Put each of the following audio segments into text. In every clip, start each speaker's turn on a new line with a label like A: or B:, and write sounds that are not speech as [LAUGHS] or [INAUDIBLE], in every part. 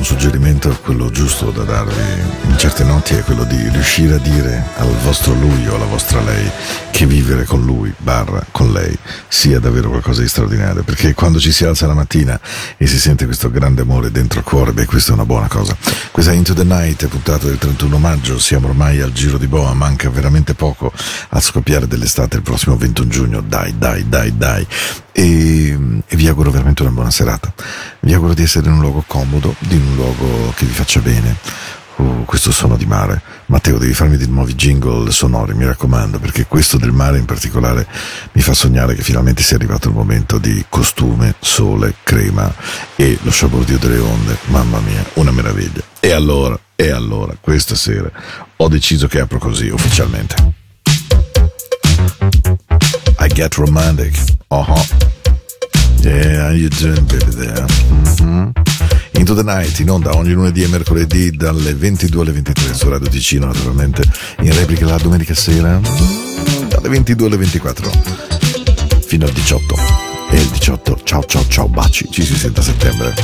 A: un suggerimento, quello giusto da darvi in certe notti è quello di riuscire a dire al vostro lui o alla vostra lei che vivere con lui, barra con lei, sia davvero qualcosa di straordinario. Perché quando ci si alza la mattina e si sente questo grande amore dentro il cuore, beh, questa è una buona cosa. Questa è Into the Night, puntata del 31 maggio, siamo ormai al giro di boa, manca veramente poco a scoppiare dell'estate il prossimo 21 giugno, dai, dai, dai, dai. E, e vi auguro veramente una buona serata. Vi auguro di essere in un luogo comodo, di un luogo che vi faccia bene. Uh, questo suono di mare. Matteo, devi farmi dei nuovi jingle sonori, mi raccomando, perché questo del mare in particolare mi fa sognare che finalmente sia arrivato il momento di costume, sole, crema e lo sciabordio delle onde. Mamma mia, una meraviglia. E allora, e allora, questa sera ho deciso che apro così ufficialmente. I get romantic. Uh-huh. Yeah, how you doing, baby there? Mhm. Into the Night, in onda ogni lunedì e mercoledì dalle 22 alle 23 su Radio Ticino, naturalmente in replica la domenica sera dalle 22 alle 24 fino al 18. E il 18, ciao ciao ciao, baci, ci si sente a settembre.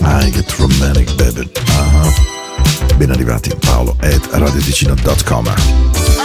A: I get romantic, baby. Uh-huh. Ben arrivati, Paolo at radioticino.com.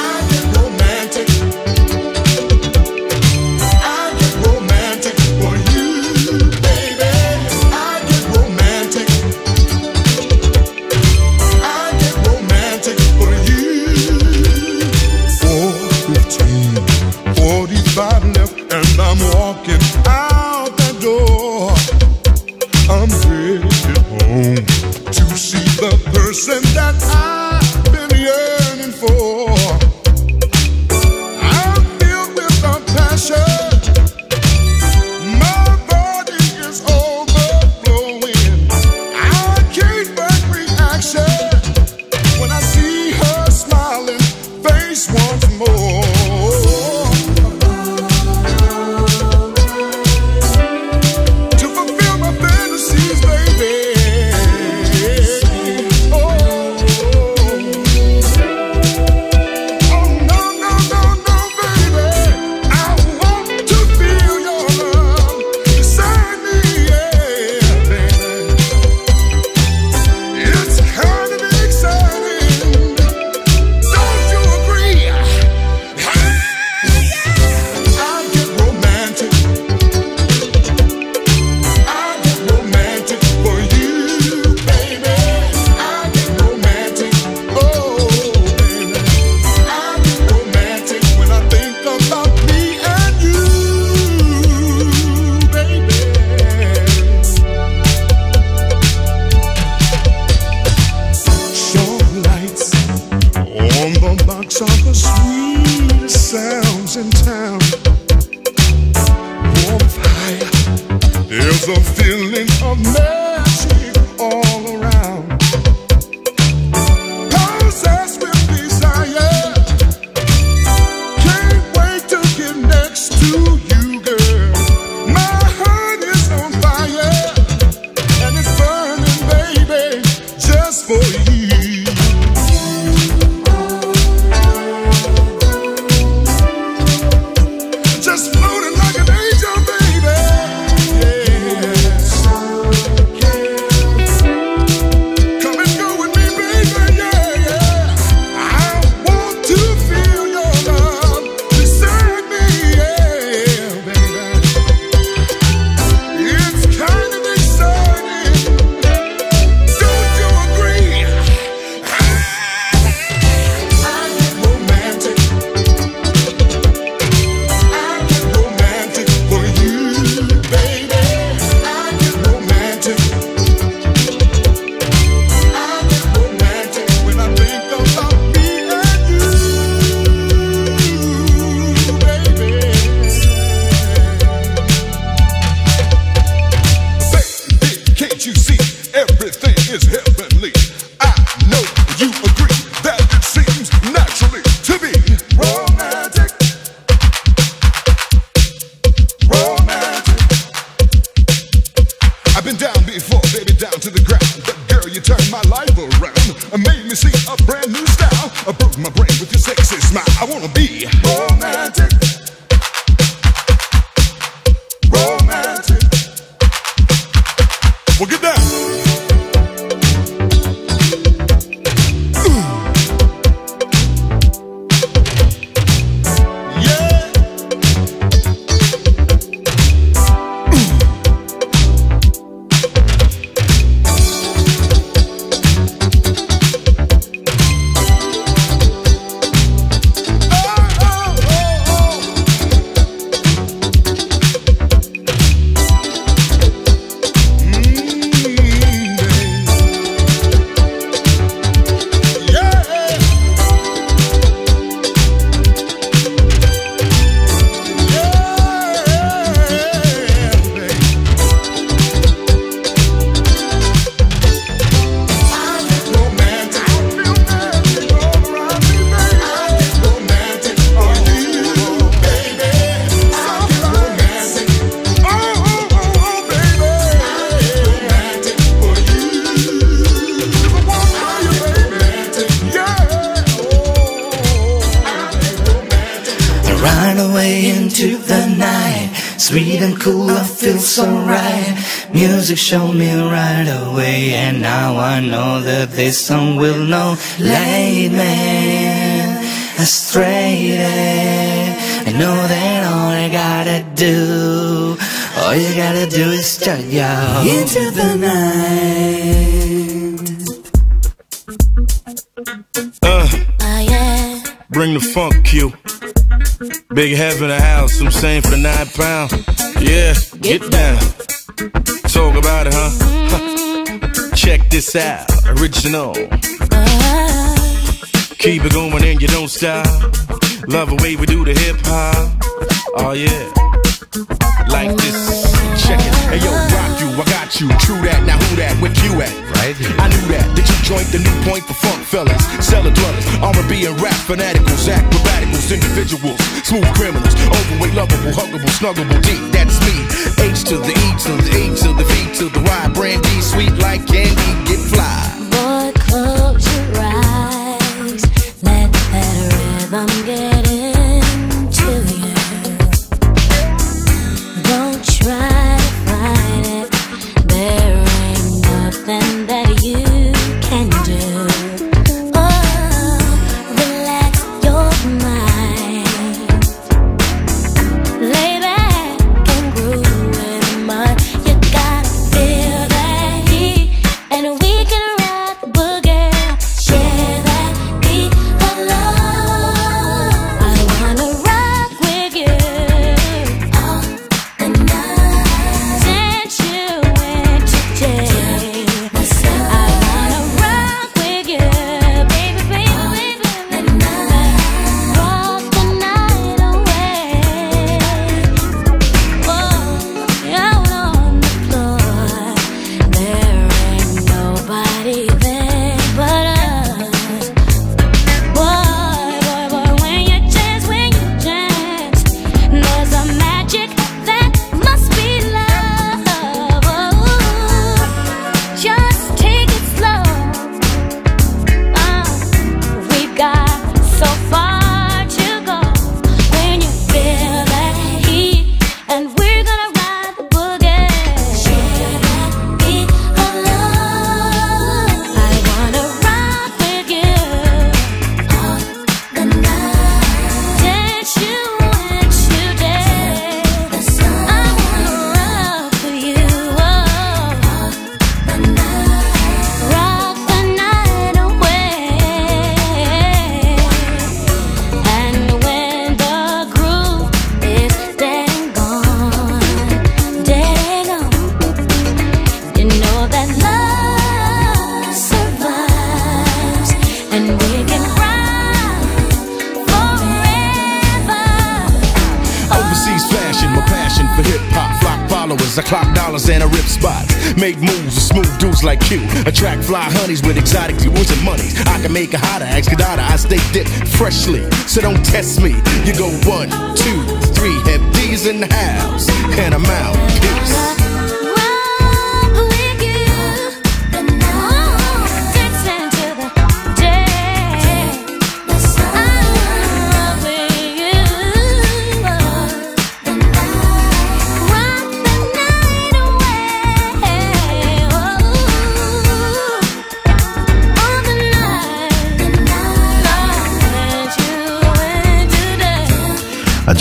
B: Music showed me right away, and now I know that this song will know. Lead me astray. I know that all I gotta do, all you gotta do is turn you into the night.
C: Uh, oh, bring the funk, Q. Big head in the house, I'm saying for the nine pound. Yeah, get down. Talk about it, huh? Huh. [LAUGHS] Check this out, original. Keep it going and you don't stop. Love the way we do the hip hop. Oh yeah, like this. Check it. Hey yo, rock you, I got you. True that, now who that? Where you at?
D: Right here.
C: I knew that. Did you joint the new point for funk fellas? Cellar dwellers, R&B and rap fanaticals, acrobaticals, individuals, smooth criminals, overweight, lovable, huggable, snuggable, deep. That's. H to the E to the E to the V to the Y. Brandy, sweet like candy, get fly.
E: Boy, close
C: Make moves with smooth dudes like you. Attract fly honeys with exotic jewels and monies. I can make a hotter, ask Kadada. I stay dipped freshly, so don't test me. You go one, two, three, have D's in the house, and I'm out. Peace.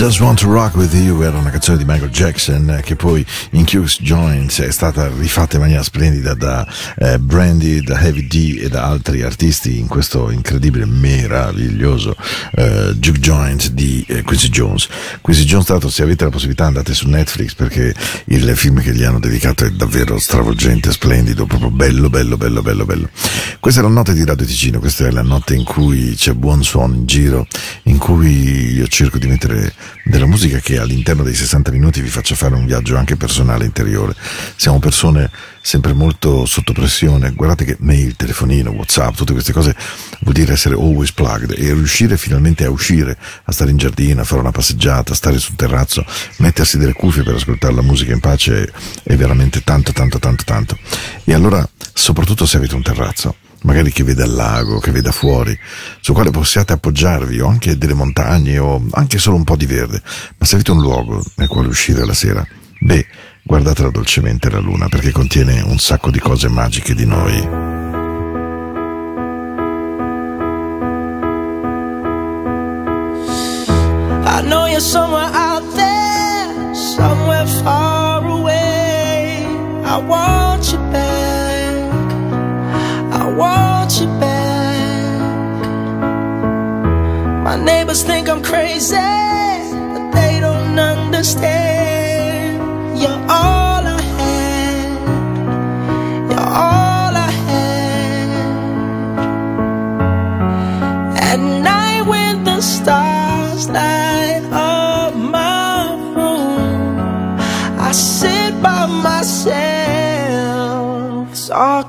A: Just Want to Rock With You era una canzone di Michael Jackson eh, che poi in Q's Joints è stata rifatta in maniera splendida da eh, Brandy, da Heavy D e da altri artisti in questo incredibile, meraviglioso eh, Juke Joint di eh, Quincy Jones. Quincy Jones, tra l'altro, se avete la possibilità andate su Netflix perché il film che gli hanno dedicato è davvero stravolgente, splendido, proprio bello, bello, bello, bello, bello. Questa è la notte di Radio Ticino, questa è la notte in cui c'è buon suono in giro, in cui io cerco di mettere della musica che all'interno dei 60 minuti vi faccia fare un viaggio anche personale interiore. Siamo persone sempre molto sotto pressione, guardate che mail, telefonino, whatsapp, tutte queste cose vuol dire essere always plugged e riuscire finalmente a uscire, a stare in giardino, a fare una passeggiata, a stare sul terrazzo, mettersi delle cuffie per ascoltare la musica in pace è veramente tanto tanto tanto tanto. E allora, soprattutto se avete un terrazzo, magari che veda il lago, che veda fuori, sul quale possiate appoggiarvi, o anche delle montagne, o anche solo un po' di verde, ma se avete un luogo nel quale uscire la sera, beh, guardatela dolcemente la luna, perché contiene un sacco di cose magiche di noi.
F: I know you're somewhere out there, somewhere far away. I want you back. I want you back. My neighbors think I'm crazy, but they don't understand.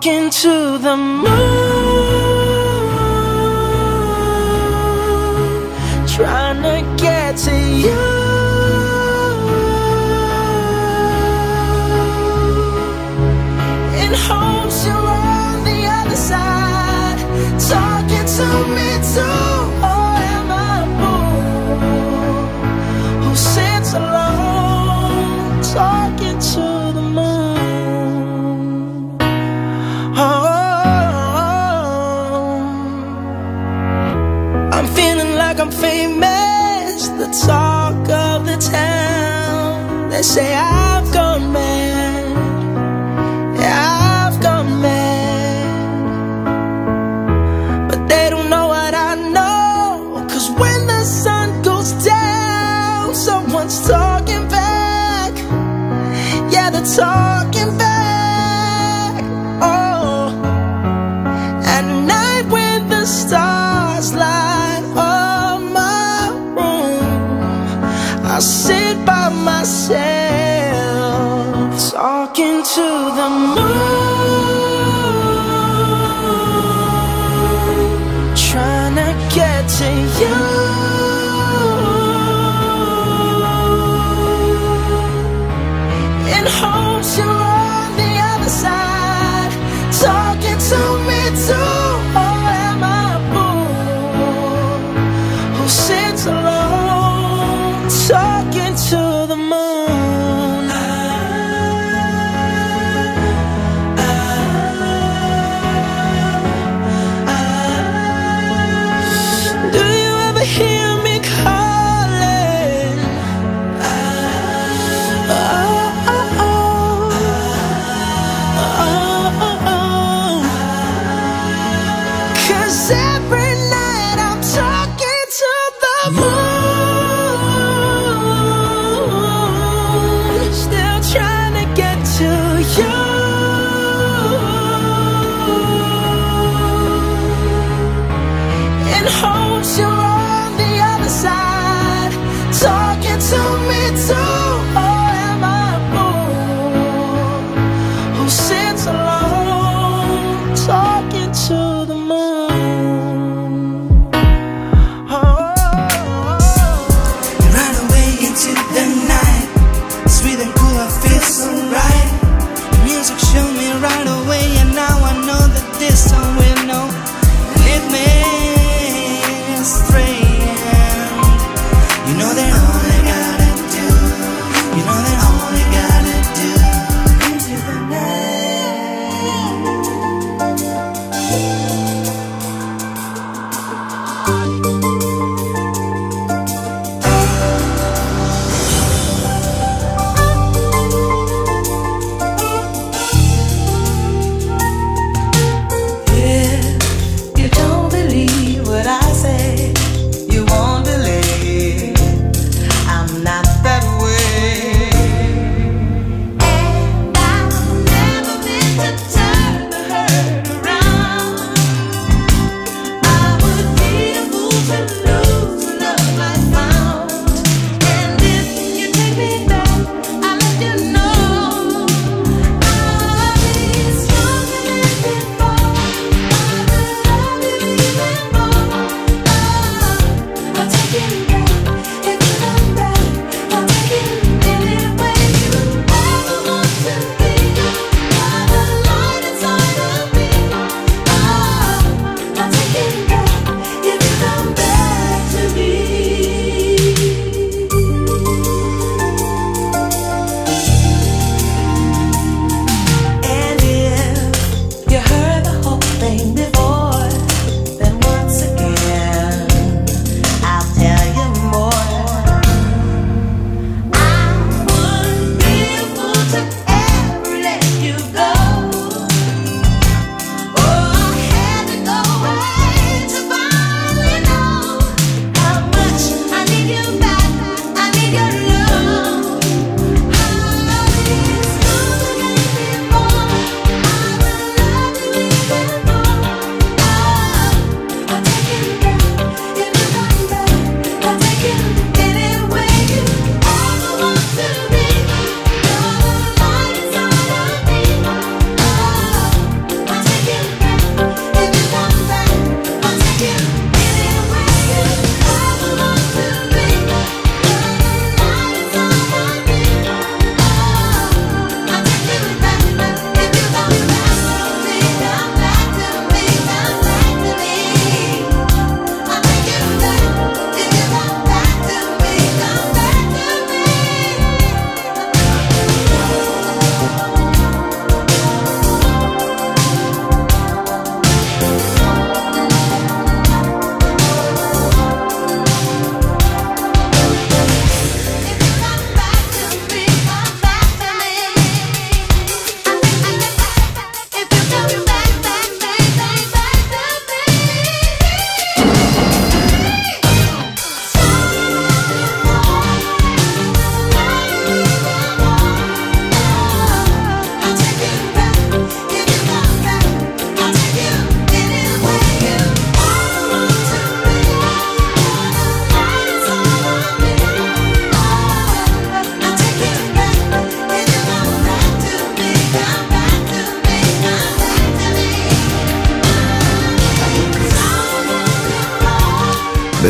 F: Talking to the moon, I'm famous, the talk of the town. They say I've gone mad. Yeah, I've gone mad. But they don't know what I know. Cause when the sun goes down, someone's talking back. Yeah, they're talking to the moon,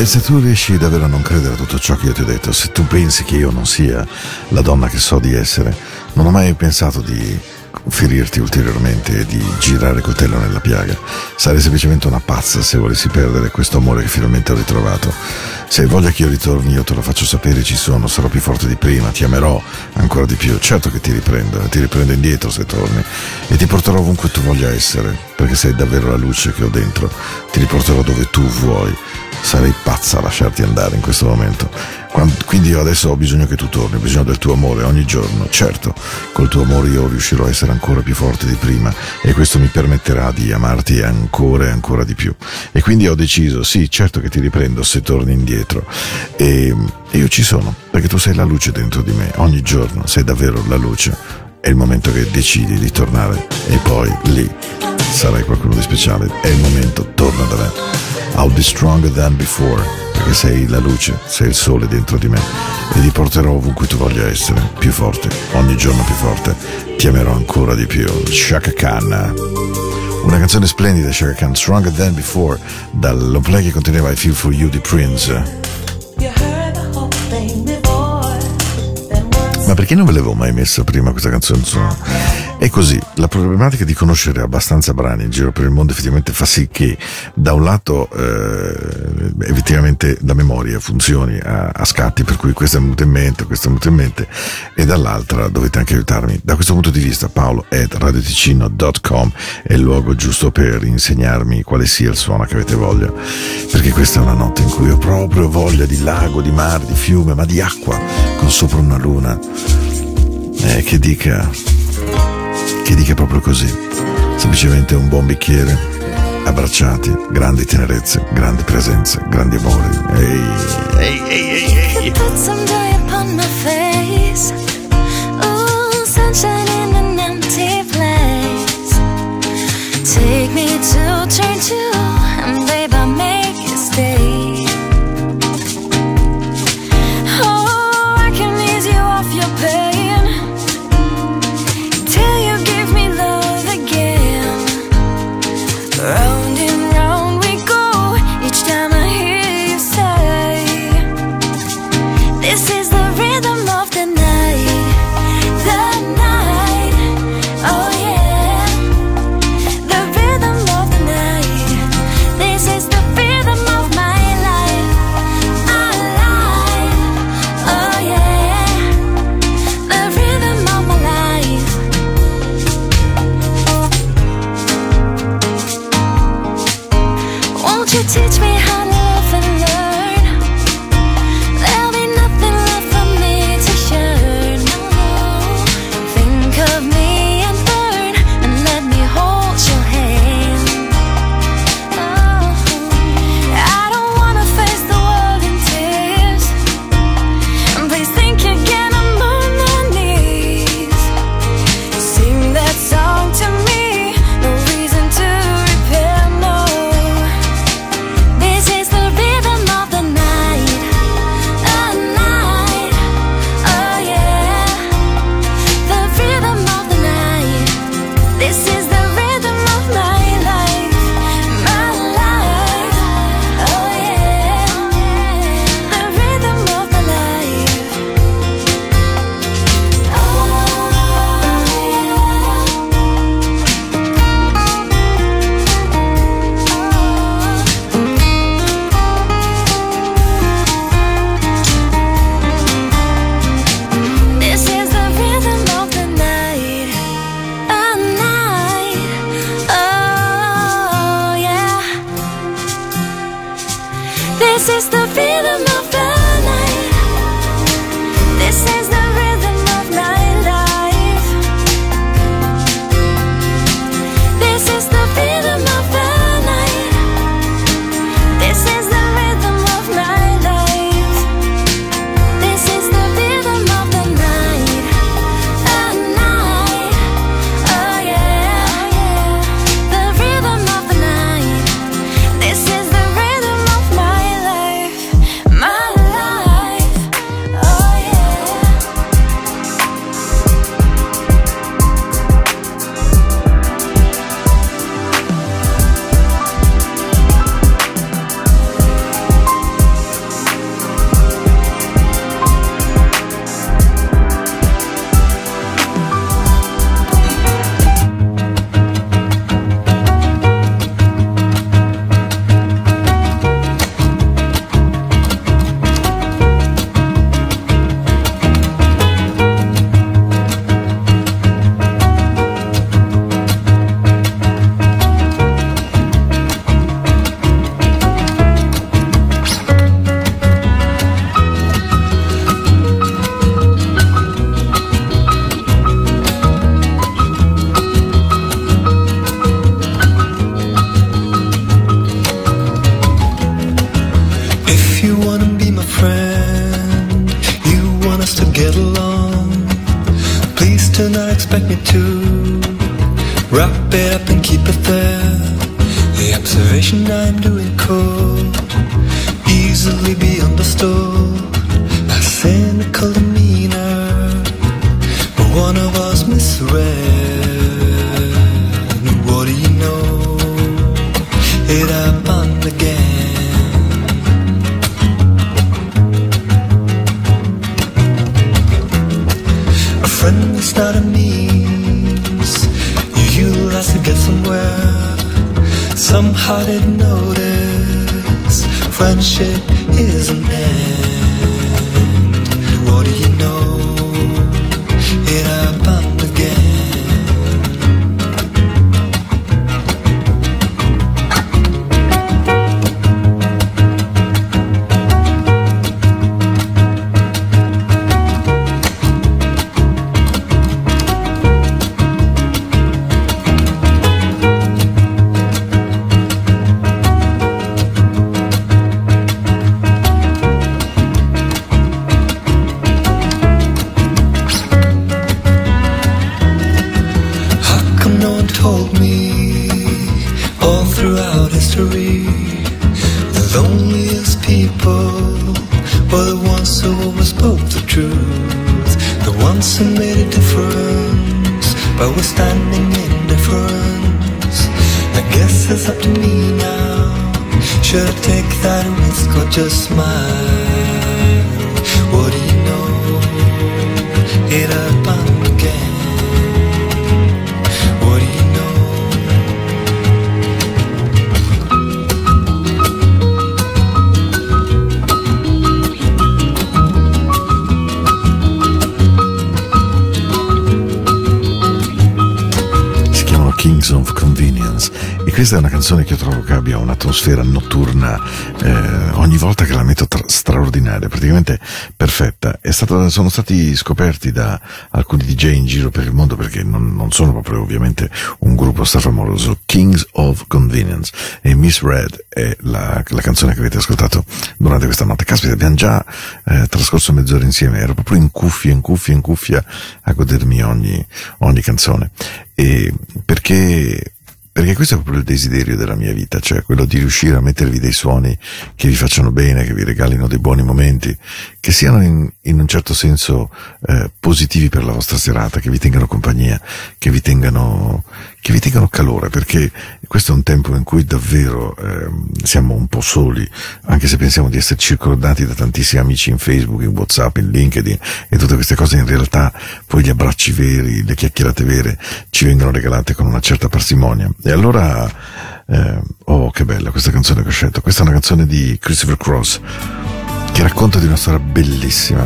A: se tu riesci davvero a non credere a tutto ciò che io ti ho detto, se tu pensi che io non sia la donna che so di essere, non ho mai pensato di ferirti ulteriormente e di girare coltello nella piaga. Sarei semplicemente una pazza se volessi perdere questo amore che finalmente ho ritrovato. Se hai voglia che io ritorni, io te lo faccio sapere, ci sono, sarò più forte di prima, ti amerò ancora di più. Certo che ti riprendo, ti riprendo indietro se torni e ti porterò ovunque tu voglia essere, perché sei davvero la luce che ho dentro. Ti riporterò dove tu vuoi. Sarei pazza a lasciarti andare in questo momento. Quindi io adesso ho bisogno che tu torni, ho bisogno del tuo amore ogni giorno. Certo, col tuo amore io riuscirò a essere ancora più forte di prima e questo mi permetterà di amarti ancora e ancora di più. E quindi ho deciso, sì, certo che ti riprendo se torni indietro. E io ci sono, perché tu sei la luce dentro di me, ogni giorno sei davvero la luce. È il momento che decidi di tornare e poi lì sarai qualcuno di speciale. È il momento, torna da me. I'll be stronger than before, perché sei la luce, sei il sole dentro di me e ti porterò ovunque tu voglia essere, più forte, ogni giorno più forte. Ti amerò ancora di più. Shaka Khan. Una canzone splendida, Shaka Khan, Stronger Than Before, dal long play che conteneva I Feel For You di Prince. Ma perché non ve l'avevo mai messa prima questa canzone? È così, la problematica di conoscere abbastanza brani in giro per il mondo effettivamente fa sì che da un lato eh, effettivamente la memoria funzioni a, a scatti, per cui questo è venuto in mente, questo è venuto in mente, e dall'altra dovete anche aiutarmi. Da questo punto di vista paolo at radioticino.com è il luogo giusto per insegnarmi quale sia il suono che avete voglia, perché questa è una notte in cui ho proprio voglia di lago, di mare, di fiume, ma di acqua, con sopra una luna eh, che dica che dica proprio così? Semplicemente un buon bicchiere abbracciati grandi tenerezze grandi presenze grandi amori. Ehi ehi ehi ehi.
G: Take me to turn
E: to, expect me to wrap it up and keep it there. The observation I'm doing could easily be understood.
A: Questa è una canzone che io trovo che abbia un'atmosfera notturna eh, ogni volta che la metto tra- straordinaria, praticamente perfetta. Stata- sono stati scoperti da alcuni DJ in giro per il mondo perché non, non sono proprio ovviamente un gruppo strafamoroso, Kings of Convenience e Miss Red è la, la canzone che avete ascoltato durante questa notte. Caspita, abbiamo già eh, trascorso mezz'ora insieme, ero proprio in cuffia, in cuffia, in cuffia a godermi ogni, ogni canzone. E perché perché questo è proprio il desiderio della mia vita, cioè quello di riuscire a mettervi dei suoni che vi facciano bene, che vi regalino dei buoni momenti, che siano in, in un certo senso eh, positivi per la vostra serata, che vi tengano compagnia, che vi tengano, che vi tengano calore, perché questo è un tempo in cui davvero ehm, siamo un po' soli, anche se pensiamo di essere circondati da tantissimi amici in Facebook, in Whatsapp, in LinkedIn e tutte queste cose, in realtà poi gli abbracci veri, le chiacchierate vere ci vengono regalate con una certa parsimonia. E allora, eh, oh che bella questa canzone che ho scelto, questa è una canzone di Christopher Cross racconta di una storia bellissima,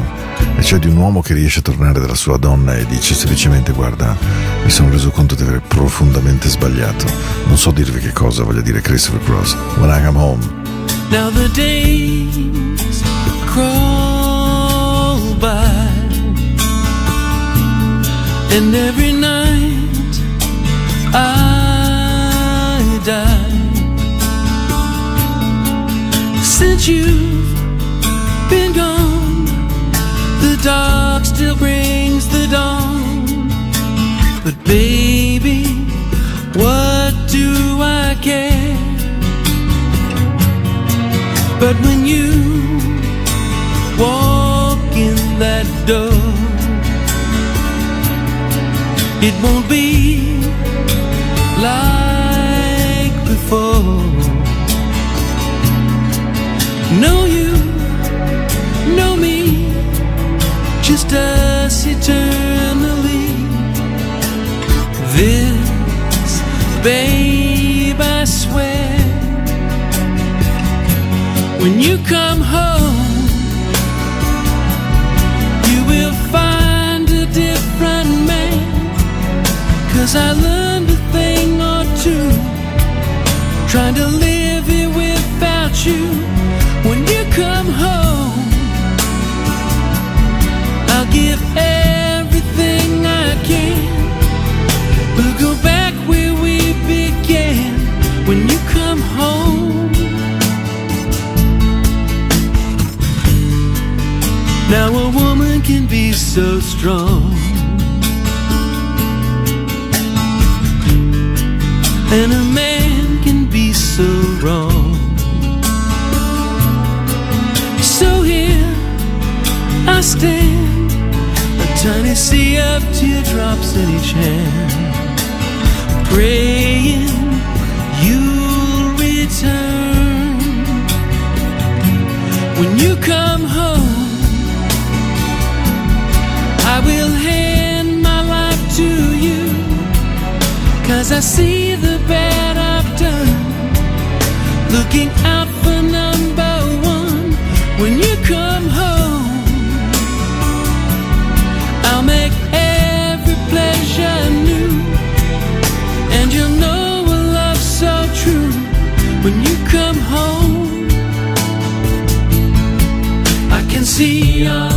A: e cioè di un uomo che riesce a tornare dalla sua donna e dice semplicemente guarda, mi sono reso conto di aver profondamente sbagliato, non so dirvi che cosa voglia dire Christopher Cross, when I come home.
B: Now the days crawl by, and every night I die. Since you've been gone, the dark still brings the dawn. But baby, what do I care? But when you walk in that door, it won't be like before. Know I. When you come home, you will find a different man. Cause I learned a thing or two trying to live here without you. So strong. And a man can be so wrong. So here I stand, a tiny sea of teardrops in each hand, praying you'll return. When you come home, I will hand my life to you.
F: Cause I see the bad I've done. Looking out for number one when you come home. I'll make every pleasure new. And you'll know a love so true when you come home. I can see our life so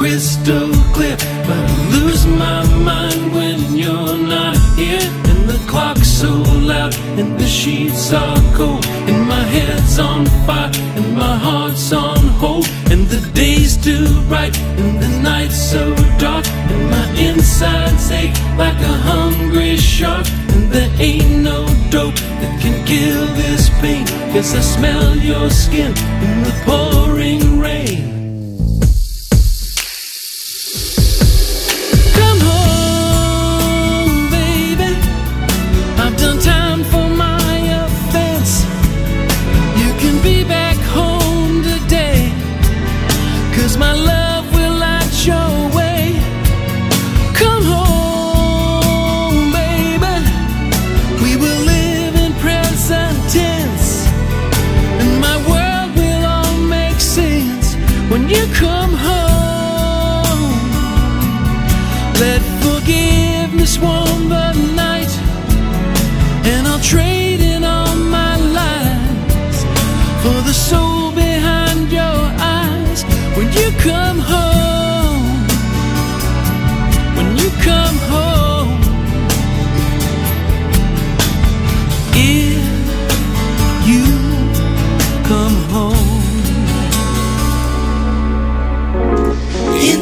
F: crystal clear, but I lose my mind when you're not here. And the clock's so loud, and the sheets are cold, and my head's on fire, and my heart's on hold, and the day's too bright, and the night's so dark, and my insides ache like a hungry shark, and there ain't no dope that can kill this pain. Cause I smell your skin in the pouring rain.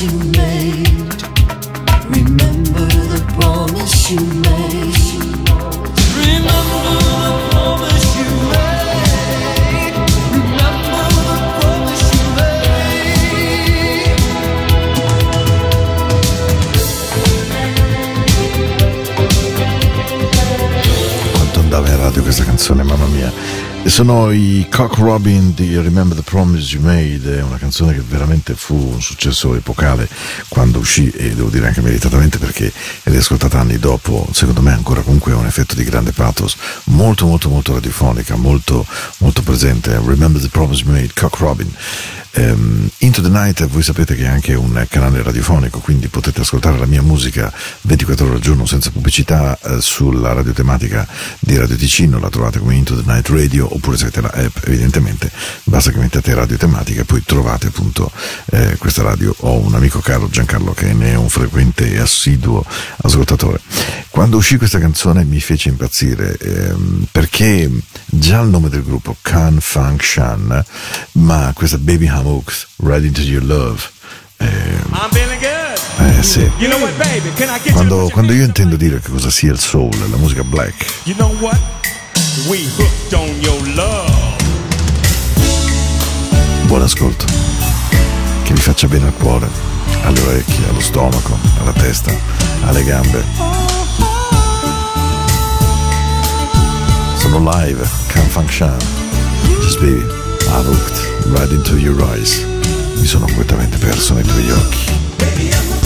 H: you
I: made. Remember the promise you made.
A: Sono i Cock Robin di Remember the Promise You Made, è una canzone che veramente fu un successo epocale quando uscì e devo dire anche meritatamente perché è ascoltata anni dopo, secondo me ancora comunque ha un effetto di grande pathos, molto molto molto radiofonica, molto molto presente. Remember the Promise You Made, Cock Robin. Ehm, Into the Night voi sapete che è anche un canale radiofonico, quindi potete ascoltare la mia musica 24 ore al giorno senza pubblicità eh, sulla radiotematica di Radio Ticino, la trovate come Into the Night Radio oppure se avete la evidentemente basta che mettete radio tematica e poi trovate appunto eh, questa radio. Ho un amico caro Giancarlo che ne è un frequente e assiduo ascoltatore. Quando uscì questa canzone mi fece impazzire ehm, perché già il nome del gruppo Can Funk Shan, ma questa Baby Hamooks, Right Into Your Love.
J: I'm feeling good.
A: eh sì. Quando, quando io intendo dire che cosa sia il soul, la musica black,
J: You know what? We hooked on your love.
A: buon ascolto. Che vi faccia bene al cuore, alle orecchie, allo stomaco, alla testa, alle gambe. Sono live, Can Function. Just I looked right into your eyes. Mi sono completamente perso nei tuoi occhi.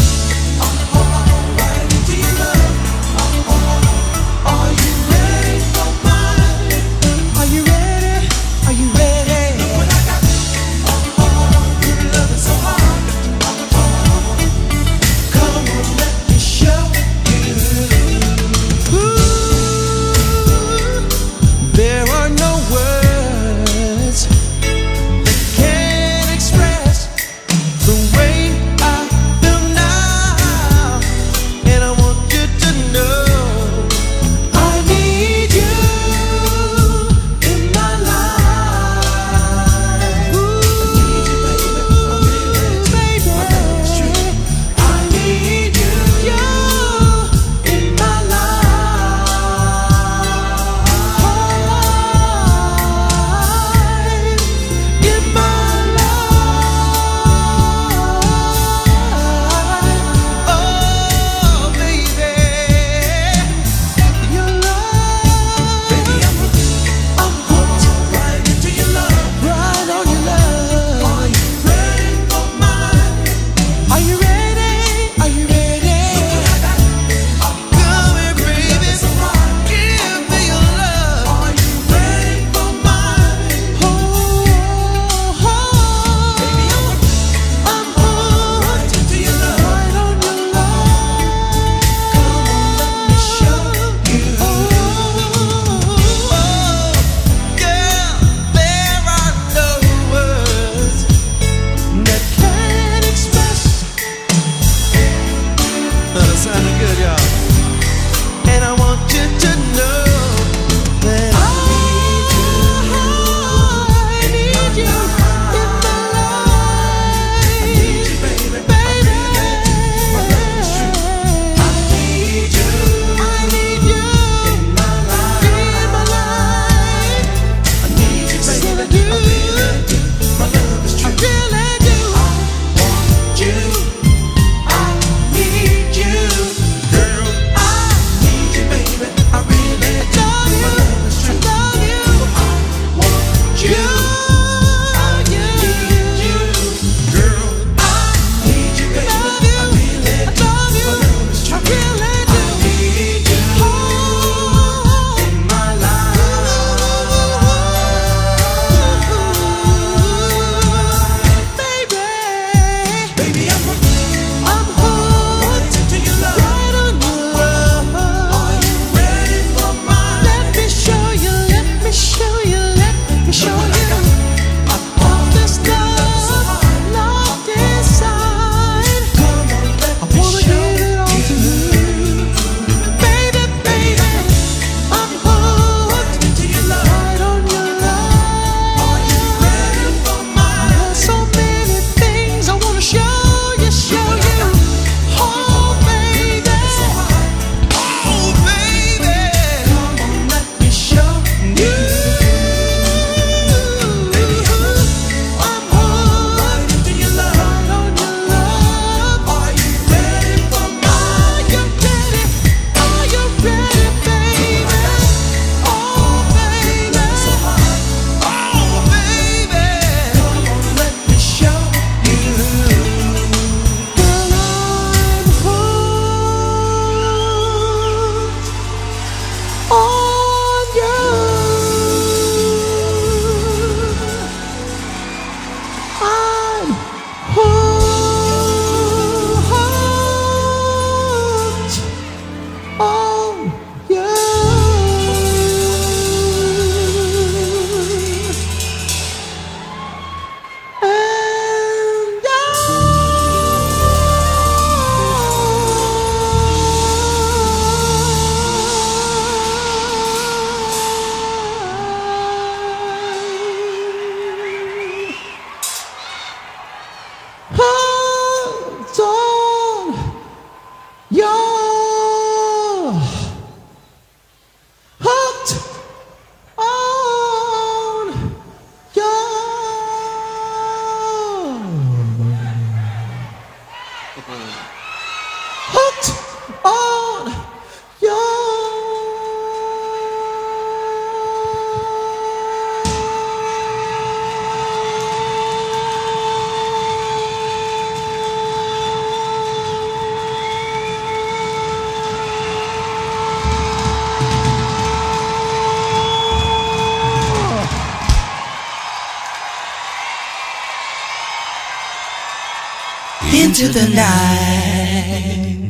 F: the
K: night.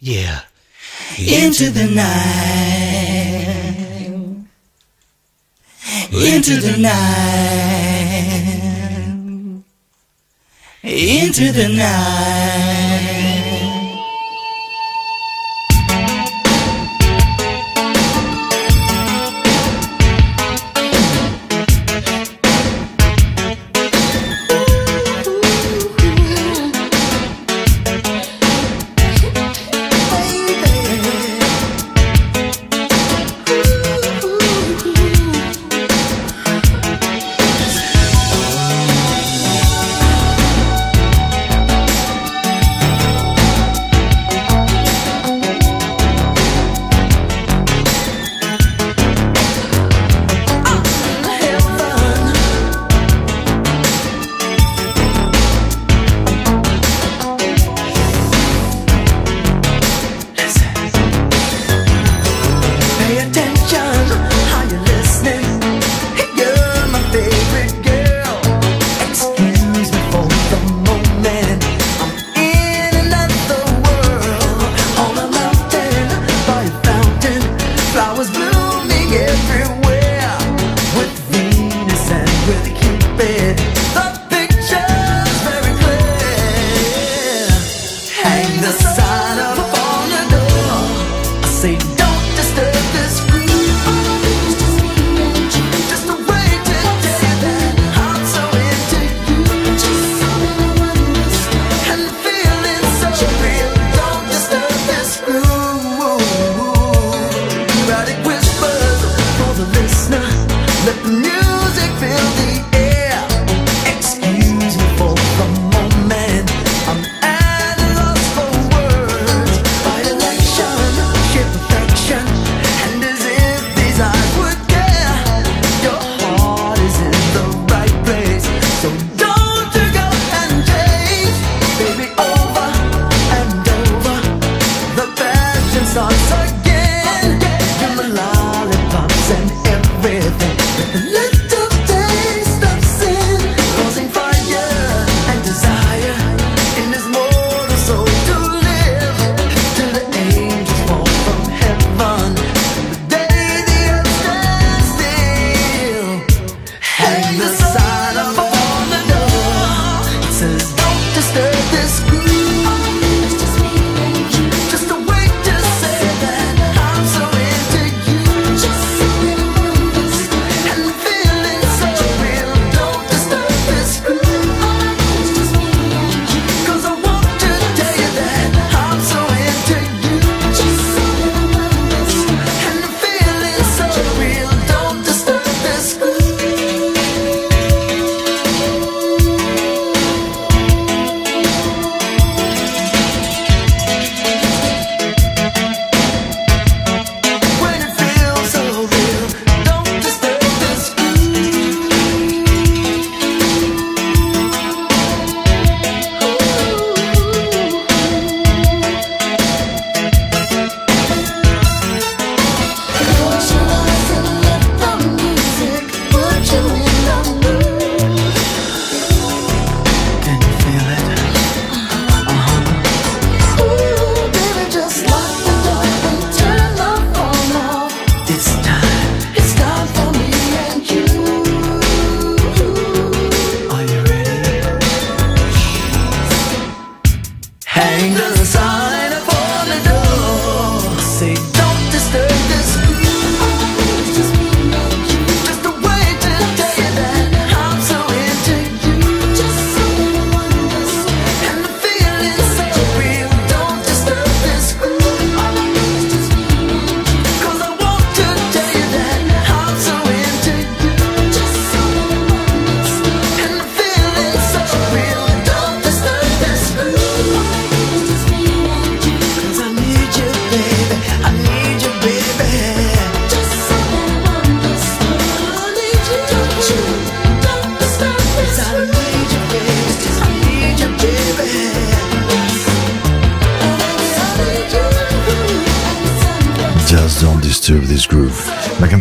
K: Yeah. Into the night. Into the night. Into the night.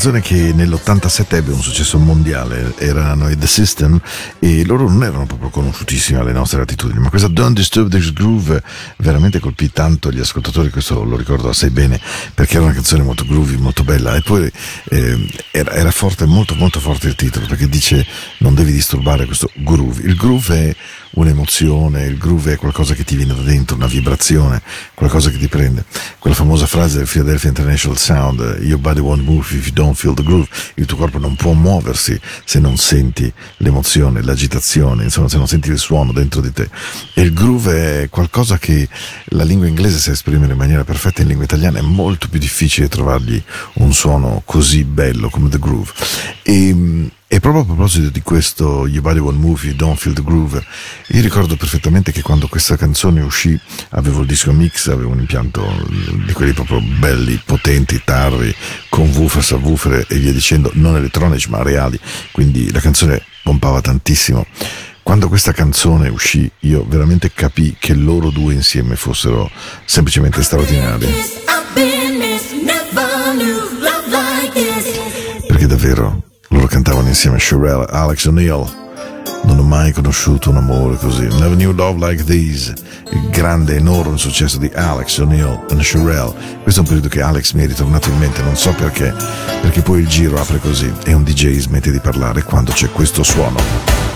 A: Canzone che nell'87 ebbe un successo mondiale, erano i The System e loro non erano proprio conosciutissimi alle nostre latitudini, ma questa Don't Disturb This Groove veramente colpì tanto gli ascoltatori, questo lo ricordo assai bene, perché era una canzone molto groovy, molto bella e poi eh, era, era forte, molto molto forte il titolo, perché dice non devi disturbare questo groove. Il groove è un'emozione, il groove è qualcosa che ti viene da dentro, una vibrazione, qualcosa che ti prende. Quella famosa frase del Philadelphia International Sound, your body won't move if you don't feel the groove, il tuo corpo non può muoversi se non senti l'emozione, l'agitazione, insomma se non senti il suono dentro di te. E il groove è qualcosa che la lingua inglese sa esprimere in maniera perfetta, in lingua italiana è molto più difficile trovargli un suono così bello come the groove. E, e proprio a proposito di questo You Body One You Don't Feel the Groove, io ricordo perfettamente che quando questa canzone uscì avevo il disco mix, avevo un impianto di quelli proprio belli, potenti, tarri, con woofer, subwoofer e via dicendo, non elettronici ma reali, quindi la canzone pompava tantissimo. Quando questa canzone uscì, io veramente capii che loro due insieme fossero semplicemente straordinari. Perché davvero insieme a Sherelle Alex O'Neill. Non ho mai conosciuto un amore così. Never knew love like this. Il grande, enorme successo di Alex O'Neill e Sherelle. Questo è un periodo che Alex mi è ritornato in mente, non so perché. Perché poi il giro apre così e un DJ smette di parlare quando c'è questo suono.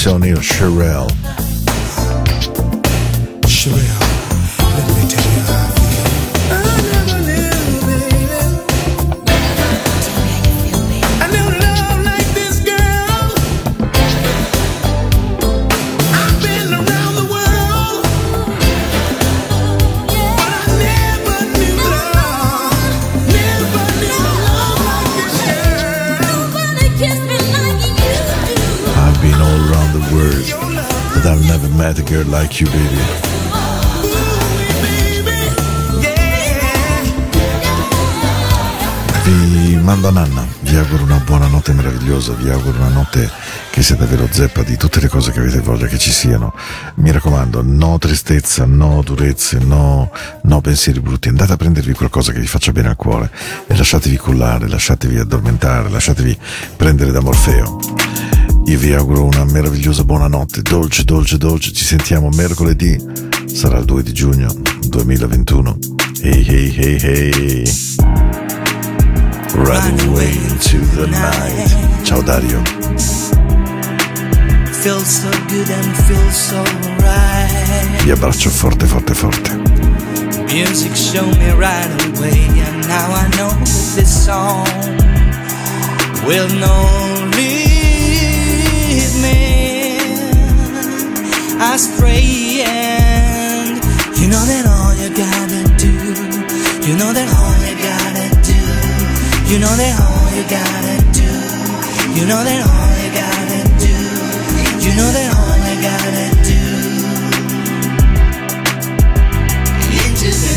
L: Sonia Sherrill. Girl like
A: you, baby. Vi mando Nanna, vi auguro una buona notte meravigliosa, vi auguro una notte che sia davvero zeppa di tutte le cose che avete voglia che ci siano. Mi raccomando, no tristezza, no durezze, no, no pensieri brutti, andate a prendervi qualcosa che vi faccia bene al cuore e lasciatevi cullare, lasciatevi addormentare, lasciatevi prendere da Morfeo. Io vi auguro una meravigliosa buonanotte, dolce, dolce, dolce. Ci sentiamo mercoledì, sarà il 2 di giugno 2021. Hey, hey, hey, hey. Running away into the night. Ciao Dario. Vi abbraccio forte, forte, forte.
B: Music showed me right away, and now I know that this song will not leave astray. And you know that all you gotta do, you know that all you gotta do, you know that all you gotta do, you know that all you gotta do, you know that all you gotta do. Into the